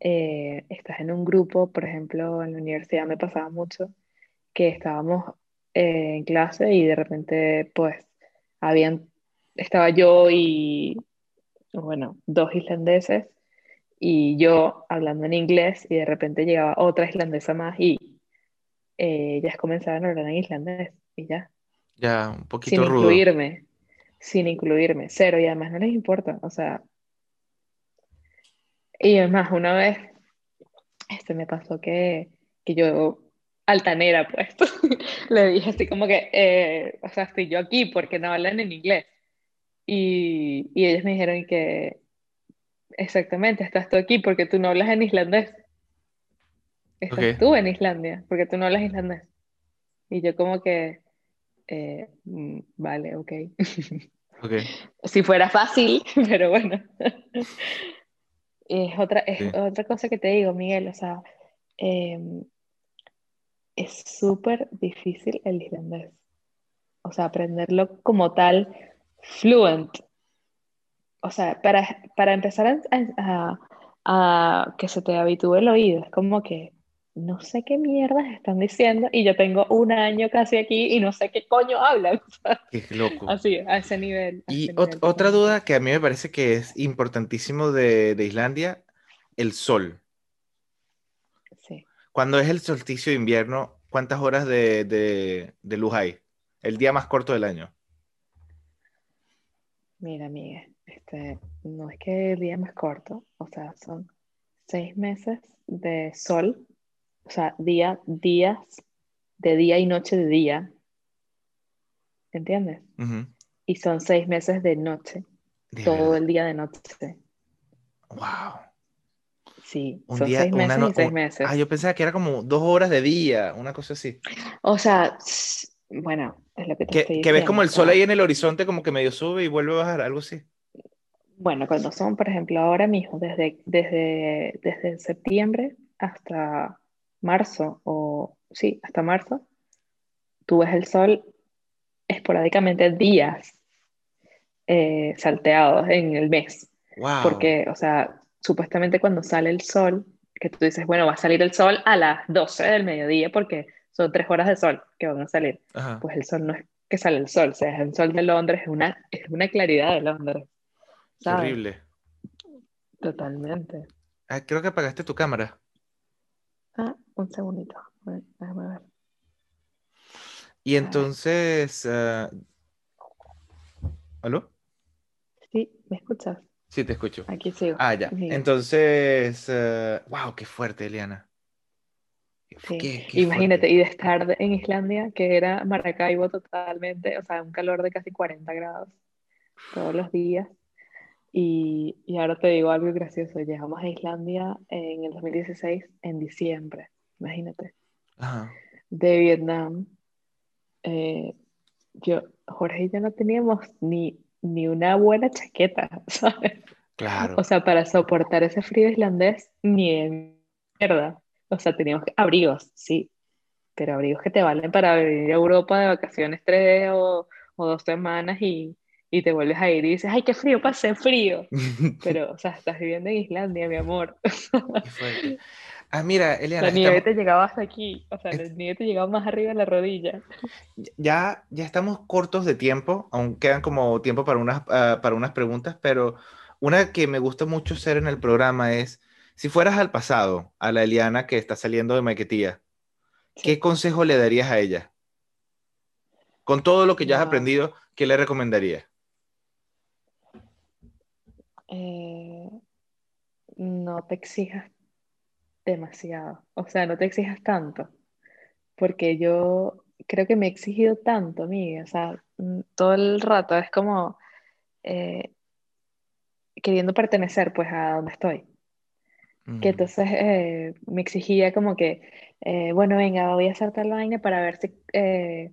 Eh, estás en un grupo, por ejemplo, en la universidad me pasaba mucho que estábamos eh, en clase y de repente, pues, habían, estaba yo y, bueno, dos islandeses y yo hablando en inglés y de repente llegaba otra islandesa más y eh, ellas comenzaban a hablar en islandés y ya, Ya, un sin poquito rudo. incluirme, sin incluirme, cero, y además no les importa, o sea, y además una vez, este me pasó que, que yo, altanera pues, le dije así como que, eh, o sea, estoy yo aquí porque no hablan en inglés, y, y ellos me dijeron que, exactamente, estás tú aquí porque tú no hablas en islandés. Estás Ok. tú en Islandia, porque tú no hablas islandés. Y yo como que, eh, mm, vale, ok. Ok. Si fuera fácil, pero bueno. Es otra, es Sí. otra cosa que te digo, Miguel, o sea, em, es súper difícil el islandés. O sea, aprenderlo como tal, fluent. O sea, para, para empezar a, a- a que se te habitúe el oído, es como que no sé qué mierdas están diciendo y yo tengo un año casi aquí y no sé qué coño hablan. Qué loco. así, a ese nivel. a Y ese ot- nivel otra duda que a mí me parece que es importantísimo de, de Islandia, el sol. Sí. Cuando es el solsticio de invierno, ¿cuántas horas de, de- de luz hay? El día más corto del año. Mira, Miguel, este, no es que el día más corto, o sea, son seis meses de sol, o sea, día, días de día y noche de día, ¿entiendes? Ujú. Y son seis meses de noche, todo el día de noche. Wow. Sí, Un son día, seis meses no- y seis un- meses. Ah, yo pensaba que era como dos horas de día, una cosa así. O sea, bueno, es lo que te Que, estoy que ves como el sol ahí en el horizonte como que medio sube y vuelve a bajar, algo así. Bueno, cuando son, por ejemplo, ahora mismo, desde, desde, desde septiembre hasta marzo, o sí, hasta marzo, tú ves el sol esporádicamente días eh, salteados en el mes. Wow. Porque, o sea, supuestamente cuando sale el sol, que tú dices, bueno, va a salir el sol a las 12 del mediodía porque son tres horas de sol que van a salir. Ajá. Pues el sol no es que sale el sol, o sea, es el sol de Londres, es una, es una claridad de Londres. ¿sabes? horrible. Totalmente. Ah, creo que apagaste tu cámara. Ah, un segundito. Déjame ver. Y entonces, ah, ¿aló? Sí, ¿me escuchas? Sí, te escucho. Aquí sigo. Ah, ya. Sí. Entonces, wow, qué fuerte, Eliana. Sí. Qué- qué Imagínate, fuerte. y de estar en Islandia, que era Maracaibo totalmente, o sea, un calor de casi 40 grados todos los días. Y, y ahora te digo algo gracioso, llegamos a Islandia en el 2016, en diciembre, imagínate, Ajá. de Vietnam. Eh, yo, Jorge y yo no teníamos ni, ni una buena chaqueta, ¿sabes? Claro. O sea, para soportar ese frío islandés, ni de mierda. O sea, teníamos abrigos, sí, pero abrigos que te valen para venir a Europa de vacaciones tres o, o dos semanas y, y te vuelves a ir y dices, ay, qué frío, pasé frío. Pero, o sea, estás viviendo en Islandia, mi amor. Ah, mira, Eliana, La nieve estamos- te llegaba hasta aquí, o sea, la nieve te llegaba más arriba de la rodilla. ya, ya estamos cortos de tiempo, aún quedan como tiempo para unas, ah, para unas preguntas, pero una que me gusta mucho hacer en el programa es, si fueras al pasado, a la Eliana que está saliendo de Maiquetía, ¿qué consejo le darías a ella? Con todo lo que ya has aprendido, ¿qué le recomendarías? Eh, no te exijas demasiado, o sea, no te exijas tanto, porque yo creo que me he exigido tanto, amiga, o sea, mm, todo el rato es como eh, queriendo pertenecer pues a donde estoy, Mm, que entonces eh, me exigía como que, eh, bueno, venga, voy a hacer tal vaina para ver si eh,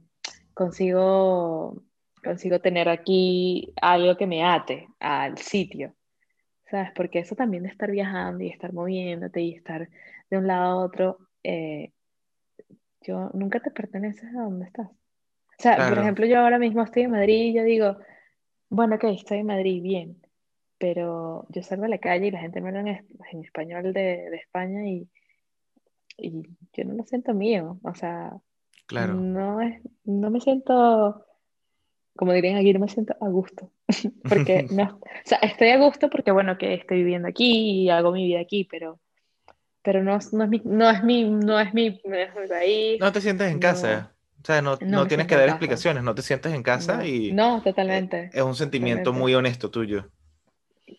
consigo, consigo tener aquí algo que me ate al sitio. ¿Sabes? Porque eso también de estar viajando y estar moviéndote y estar de un lado a otro, eh, yo nunca te perteneces a donde estás. O sea, por Claro. ejemplo, yo ahora mismo estoy en Madrid y yo digo, bueno, ok, estoy en Madrid, bien, pero yo salgo a la calle y la gente me habla en, en español de, de España y, y yo no lo siento mío. O sea, claro. no es, no me siento, como dirían aquí, no me siento a gusto. Porque no, o sea, estoy a gusto porque, bueno, que estoy viviendo aquí y hago mi vida aquí, pero, pero no, es- no es mi, no es mi, no es mi, no es mi país. No te sientes en No. casa. O sea, no, No tienes que dar casa. explicaciones, no te sientes en casa y no, eh, totalmente. es un sentimiento totalmente. muy honesto tuyo.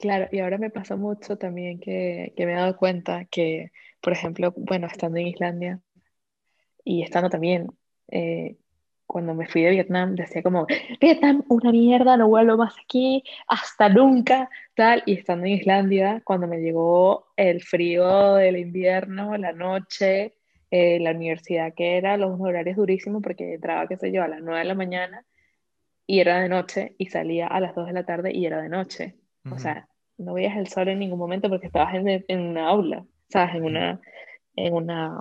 Claro, y ahora me pasa mucho también que, que me he dado cuenta que, por ejemplo, bueno, estando en Islandia y estando también, eh, cuando me fui de Vietnam, decía como, Vietnam, una mierda, no vuelvo más aquí, hasta nunca, tal, y estando en Islandia, cuando me llegó el frío del invierno, la noche, eh, la universidad que era, los horarios durísimos, porque entraba, qué sé yo, a las 9 de la mañana y era de noche, y salía a las 2 de la tarde y era de noche. O sea, no veías el sol en ningún momento porque estabas en, en una aula, ¿sabes? En una, en una,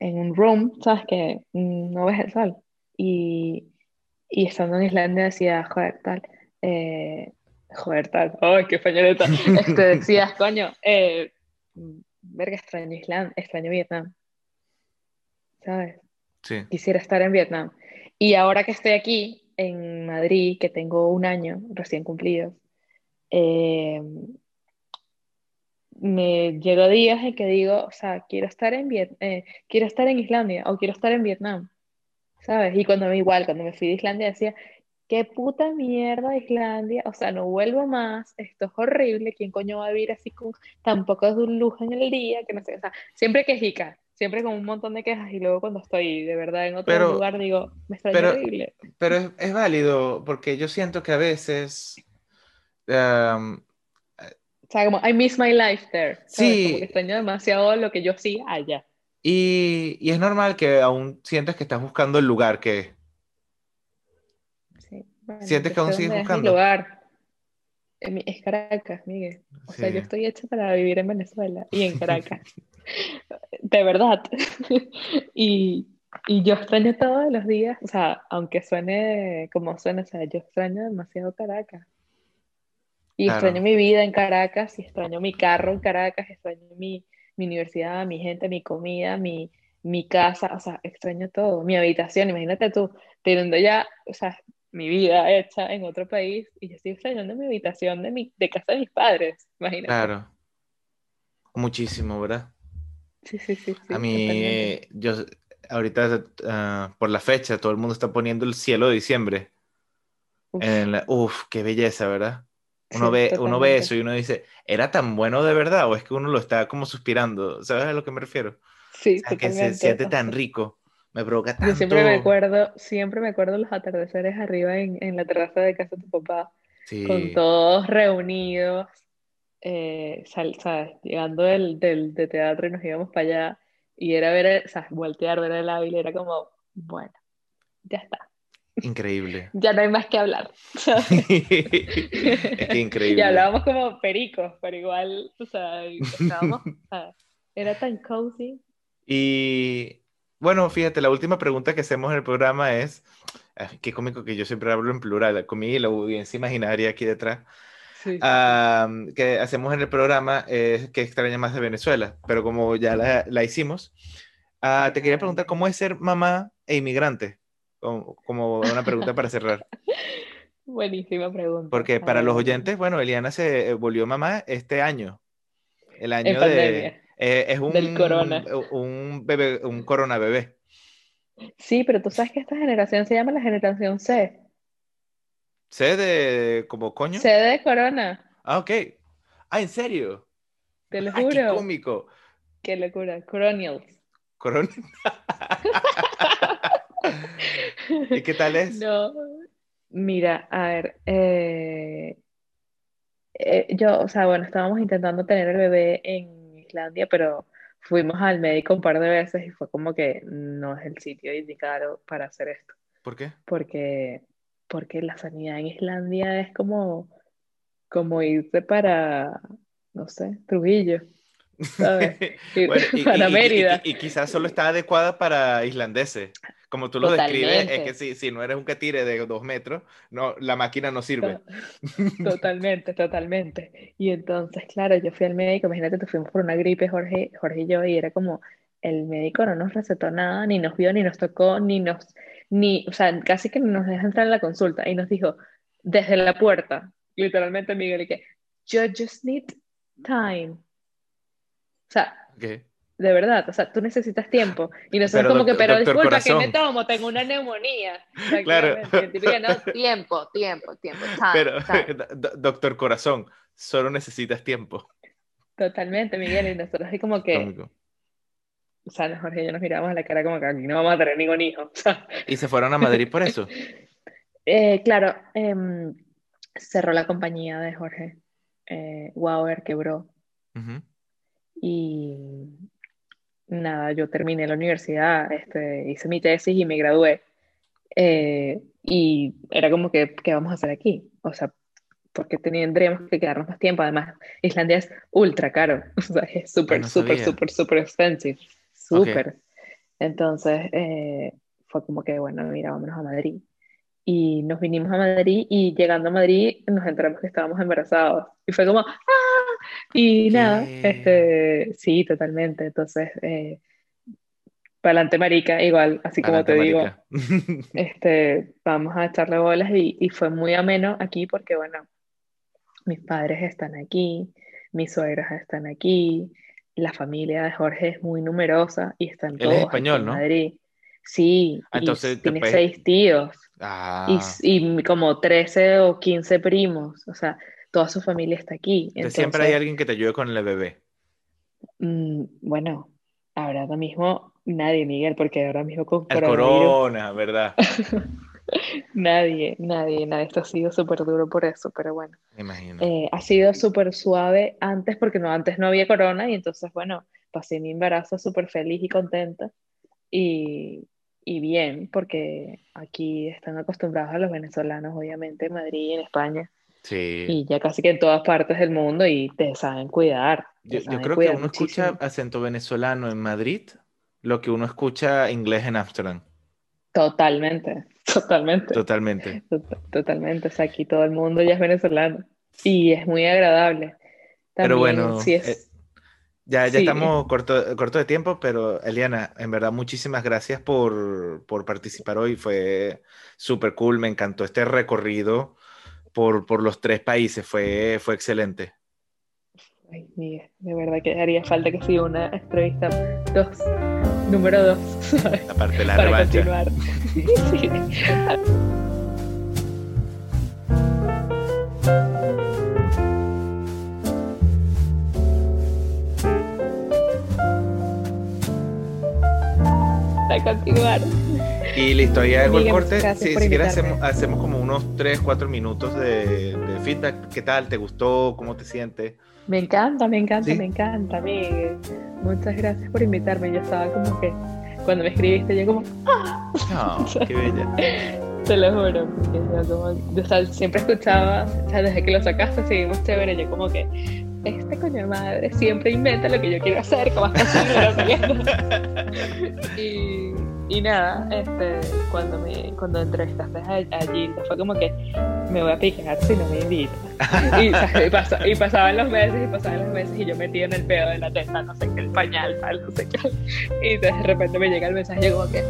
en un room, ¿sabes? Que no ves el sol. Y, y estando en Islandia decía, joder, tal, eh, joder, tal, ¡ay, qué pañoleta! Este, decías, coño, eh, verga, extraño Islandia, extraño Vietnam, ¿sabes? Sí. quisiera estar en Vietnam. Y ahora que estoy aquí, en Madrid, que tengo un año recién cumplido, eh, me llego días en que digo, o sea, quiero estar en Viet- eh, quiero estar en Islandia o quiero estar en Vietnam, ¿sabes? Y cuando me igual, cuando me fui de Islandia decía, qué puta mierda Islandia, o sea, no vuelvo más, esto es horrible, ¿quién coño va a vivir así con tan un lujo en el día? Que no sé, o sea, siempre quejica, siempre con un montón de quejas y luego cuando estoy de verdad en otro Pero- lugar digo, me pero- horrible. Pero es, es válido porque yo siento que a veces O sea, como I miss my life there. ¿sabes? Sí. Como que extraño demasiado lo que yo sí allá. y, y es normal que aún sientas que estás buscando el lugar que Sí. Bueno, ¿Sientes que aún sigues buscando? lugar. En mi- Es Caracas, Miguel. O sea, yo estoy hecha para vivir en Venezuela y en Caracas. De verdad. Y, y yo extraño todos los días, o sea, aunque suene como suene, o sea, yo extraño demasiado Caracas. Y Claro. extraño mi vida en Caracas, y extraño mi carro en Caracas, extraño mi, mi universidad, mi gente, mi comida, mi, mi casa, o sea, extraño todo, mi habitación, imagínate tú, teniendo ya, o sea, mi vida hecha en otro país, y yo estoy extrañando mi habitación de, mi, de casa de mis padres, imagínate. Claro. Muchísimo, ¿verdad? Sí, sí, sí, sí, A mí, eh, yo, ahorita, ah, por la fecha, todo el mundo está poniendo el cielo de diciembre. Uf, En la- uf, qué belleza, ¿verdad? Uno sí, ve, uno ve eso y uno dice, ¿era tan bueno de verdad? ¿O es que uno lo está como suspirando? ¿Sabes a lo que me refiero? Sí, O sea, que se siente tan rico, me provoca Yo siempre me tanto. acuerdo, siempre me acuerdo los atardeceres arriba en, en la terraza de casa de tu papá, con Sí, todos reunidos, eh, sal- ¿sabes? Llegando del, del, de teatro y nos íbamos para allá, y era ver, o sea, voltear, ver el Ávila, era como, bueno, ya está, increíble. ya no hay más que hablar, ¿sabes? Es que Y increíble. hablábamos como pericos, pero igual, o sea, estábamos, era tan cozy. Y bueno, fíjate, la última pregunta que hacemos en el programa es, qué cómico que yo siempre hablo en plural, conmigo y la audiencia imaginaria aquí detrás, Sí, sí, que hacemos en el programa es que extraña más de Venezuela, pero como ya la, la hicimos, ah, te quería preguntar cómo es ser mamá e inmigrante, como, como una pregunta para cerrar, Buenísima pregunta. porque para los oyentes, bueno, Eliana se eh, volvió mamá este año, el año de... eh, es un, del corona. un bebé, un corona bebé. Sí, pero tú sabes que esta generación se llama la generación C. ¿Sé de como coño? C de corona, Ah, ok. Ah, ¿en serio? te lo Ah, qué juro. cómico. Qué locura. Coronials. Corona. ¿Y qué tal es? No. Mira, a ver, eh, eh, yo, o sea, bueno, estábamos intentando tener el bebé en Islandia, pero fuimos al médico un par de veces y fue como que no es el sitio indicado para hacer esto, ¿Por qué? porque, porque la sanidad en Islandia es como, como irse para, no sé, Trujillo, ¿sabes? Bueno, y, para y- y- Mérida. y- y quizás solo está adecuada para islandeses. Como tú lo describes, es Totalmente. que si, si no eres un catire de dos metros, no, la máquina no sirve. To- Totalmente, totalmente. Y entonces, claro, yo fui al médico, imagínate, te fuimos por una gripe, Jorge, Jorge y yo, y era como, el médico no nos recetó nada, ni nos vio, ni nos tocó, ni nos, ni, o sea, casi que nos deja entrar a la consulta, y nos dijo, desde la puerta, literalmente Miguel, y que, yo just need time. O sea, Ok. De verdad, o sea, tú necesitas tiempo. Y nosotros Pero, como que, pero disculpa, ¿qué me Corazón. tomo? Tengo una neumonía. Claro. Que, no, tiempo, tiempo, tiempo, time, Pero, time. do- do- doctor Corazón, solo necesitas tiempo. Totalmente, Miguel, y nosotros así como que, Cómico. o sea, Jorge y yo nos miramos a la cara como que aquí no vamos a tener ningún hijo. Y se fueron a Madrid por eso. Eh, claro, em, cerró la compañía de Jorge, eh, Wauer quebró, Ujú. y nada, yo terminé la universidad, este, hice mi tesis y me gradué, eh, y era como que, ¿qué vamos a hacer aquí? O sea, porque tendríamos que quedarnos más tiempo, además, Islandia es ultra caro, o sea, es súper, súper, súper, súper expensive, súper. Entonces, eh, fue como que, bueno, mira, vámonos a Madrid. Y nos vinimos a Madrid y llegando a Madrid nos enteramos que estábamos embarazados. Y fue como, ¡ah! Y nada, ¿Qué? este, sí, totalmente. Entonces, eh, pa'lante marica, igual, así como te digo, este, vamos a echarle bolas y, y fue muy ameno aquí porque, bueno, mis padres están aquí, mis suegras están aquí, la familia de Jorge es muy numerosa y están es todos aquí español, en ¿no? Madrid. Sí, Ah, y entonces te tiene puedes- seis tíos Ah, y, y como 13 o 15 primos, o sea, toda su familia está aquí. entonces siempre hay alguien que te ayude con el bebé. mm, bueno, ahora mismo nadie, Miguel, porque ahora mismo con El corona, ¿verdad? nadie, nadie, nadie, esto ha sido súper duro por eso, pero bueno. Me imagino. Eh, ha sido súper suave antes porque no, antes no había corona y entonces, bueno, pasé mi embarazo súper feliz y contenta y, y bien porque aquí están acostumbrados a los venezolanos, obviamente, en Madrid y en España, Sí. Y ya casi que en todas partes del mundo y te saben cuidar. te Yo, yo saben creo que cuidar uno escucha muchísimo. acento venezolano en Madrid, lo que uno escucha inglés en Ámsterdam. Totalmente, totalmente. Totalmente. Tot- Totalmente, o sea, aquí todo el mundo ya es venezolano y es muy agradable. Pero También, bueno, sí es, eh, ya, ya sí, estamos corto, corto de tiempo, pero Eliana, en verdad, muchísimas gracias por, por participar hoy. Fue súper cool, me encantó este recorrido por, por los tres países, fue, fue excelente. ay, Miguel, de verdad que haría falta que siga una entrevista dos, número dos, ¿sabes? Aparte de la Para revancha. continuar. Sí. Para continuar. Y listo, ahí hago el corte. gracias Si, quieres, hacemos, hacemos como unos 3, 4 minutos de, de feedback. ¿Qué tal? ¿Te gustó? ¿Cómo te sientes? Me encanta, me encanta, ¿Sí? me encanta, Miguel. Muchas gracias por invitarme. Yo estaba como que, cuando me escribiste, yo como, No, qué bella. te lo juro, porque yo como, yo, o sea, siempre escuchaba, o sea, desde que lo sacaste, seguimos chévere, yo como que, este coño madre siempre inventa lo que yo quiero hacer, como es posible, no sé qué. y, y nada, este, cuando me, cuando entrevistaste a, a fue como que, me voy a picar si no me invitas. Y, pasaban los meses y pasaban los meses y yo metía en el pedo de la teta, no sé qué, el pañal, tal, no sé qué. Y de repente me llega el mensaje como que,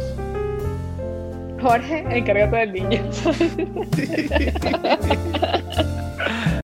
Jorge, encárgate del niño.